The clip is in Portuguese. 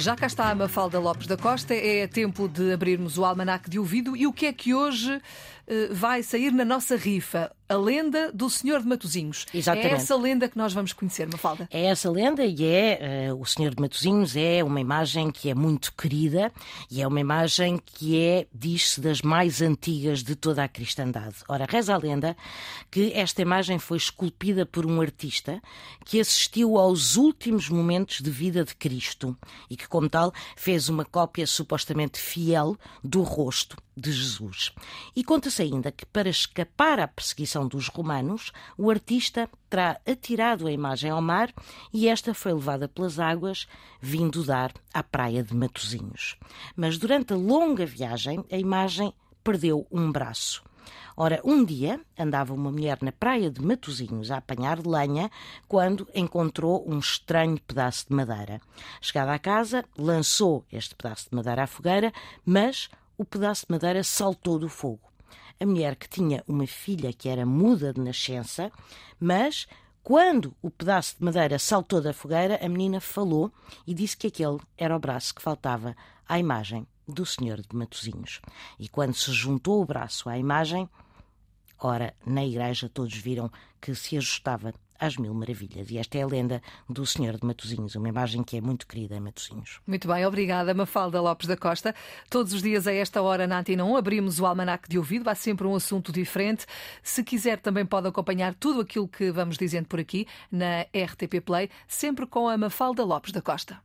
Já cá está a Mafalda Lopes da Costa, é tempo de abrirmos o almanac de ouvido e o que é que hoje eh, vai sair na nossa rifa? A lenda do Senhor de Matozinhos. Exatamente. É essa lenda que nós vamos conhecer, Mafalda. É essa lenda e é uh, o Senhor de Matozinhos é uma imagem que é muito querida e é uma imagem que é, diz-se, das mais antigas de toda a cristandade. Ora, reza a lenda que esta imagem foi esculpida por um artista que assistiu aos últimos momentos de vida de Cristo e que, como tal, fez uma cópia supostamente fiel do rosto de Jesus. E conta-se ainda que, para escapar à perseguição dos romanos, o artista terá atirado a imagem ao mar e esta foi levada pelas águas, vindo dar à praia de Matozinhos. Mas durante a longa viagem, a imagem perdeu um braço. Ora, um dia andava uma mulher na praia de Matozinhos a apanhar lenha quando encontrou um estranho pedaço de madeira. Chegada à casa, lançou este pedaço de madeira à fogueira, mas o pedaço de madeira saltou do fogo. A mulher que tinha uma filha que era muda de nascença, mas quando o pedaço de madeira saltou da fogueira, a menina falou e disse que aquele era o braço que faltava à imagem do Senhor de Matozinhos. E quando se juntou o braço à imagem, ora, na igreja todos viram que se ajustava às mil maravilhas. E esta é a lenda do Senhor de Matosinhos, uma imagem que é muito querida em Matosinhos. Muito bem, obrigada, Mafalda Lopes da Costa. Todos os dias a esta hora na Antena 1 abrimos o almanac de ouvido, há sempre um assunto diferente. Se quiser também pode acompanhar tudo aquilo que vamos dizendo por aqui na RTP Play, sempre com a Mafalda Lopes da Costa.